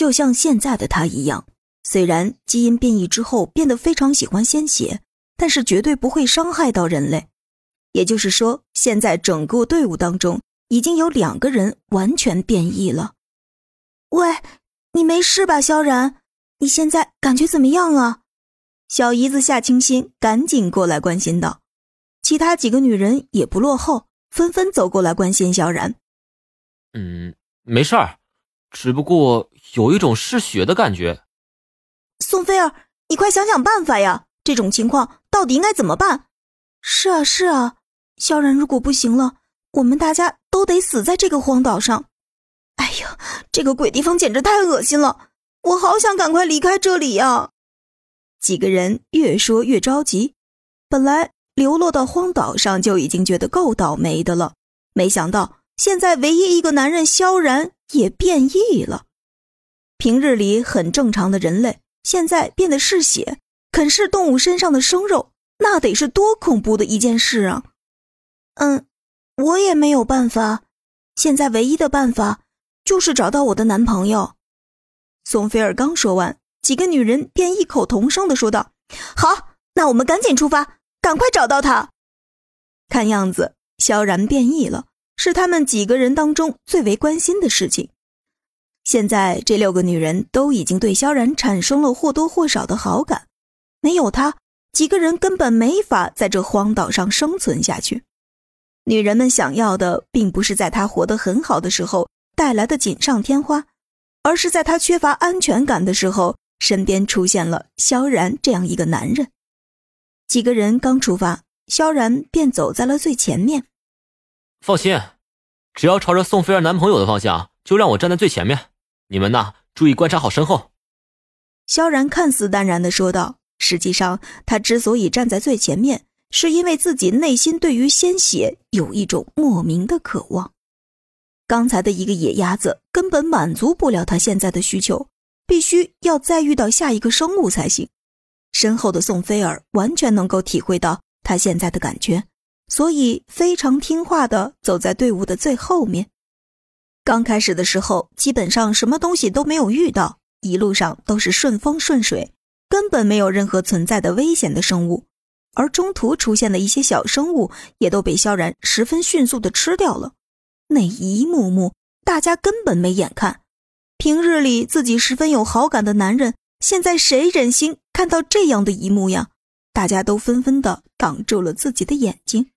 就像现在的他一样，虽然基因变异之后变得非常喜欢鲜血，但是绝对不会伤害到人类。也就是说，现在整个队伍当中已经有两个人完全变异了。喂，你没事吧，萧然？你现在感觉怎么样啊？小姨子夏清心赶紧过来关心道。其他几个女人也不落后，纷纷走过来关心萧然。嗯，没事儿，只不过有一种嗜血的感觉。宋菲儿，你快想想办法呀！这种情况到底应该怎么办？是啊，是啊。萧然如果不行了，我们大家都得死在这个荒岛上。哎呀，这个鬼地方简直太恶心了！我好想赶快离开这里呀！几个人越说越着急。本来流落到荒岛上就已经觉得够倒霉的了，没想到现在唯一一个男人萧然也变异了。平日里很正常的人类，现在变得嗜血，啃噬动物身上的生肉，那得是多恐怖的一件事啊！嗯，我也没有办法。现在唯一的办法就是找到我的男朋友。宋菲尔刚说完，几个女人便异口同声的说道：“好，那我们赶紧出发，赶快找到他。”看样子，萧然变异了，是他们几个人当中最为关心的事情。现在这六个女人都已经对萧然产生了或多或少的好感，没有他，几个人根本没法在这荒岛上生存下去。女人们想要的，并不是在他活得很好的时候带来的锦上添花，而是在他缺乏安全感的时候，身边出现了萧然这样一个男人。几个人刚出发，萧然便走在了最前面。放心，只要朝着宋菲儿男朋友的方向，就让我站在最前面。你们呐，注意观察好身后。萧然看似淡然的说道，实际上他之所以站在最前面。是因为自己内心对于鲜血有一种莫名的渴望，刚才的一个野鸭子根本满足不了他现在的需求，必须要再遇到下一个生物才行。身后的宋菲儿完全能够体会到他现在的感觉，所以非常听话的走在队伍的最后面。刚开始的时候，基本上什么东西都没有遇到，一路上都是顺风顺水，根本没有任何存在的危险的生物。而中途出现的一些小生物，也都被萧然十分迅速的吃掉了。那一幕幕，大家根本没眼看。平日里自己十分有好感的男人，现在谁忍心看到这样的一幕呀？大家都纷纷的挡住了自己的眼睛。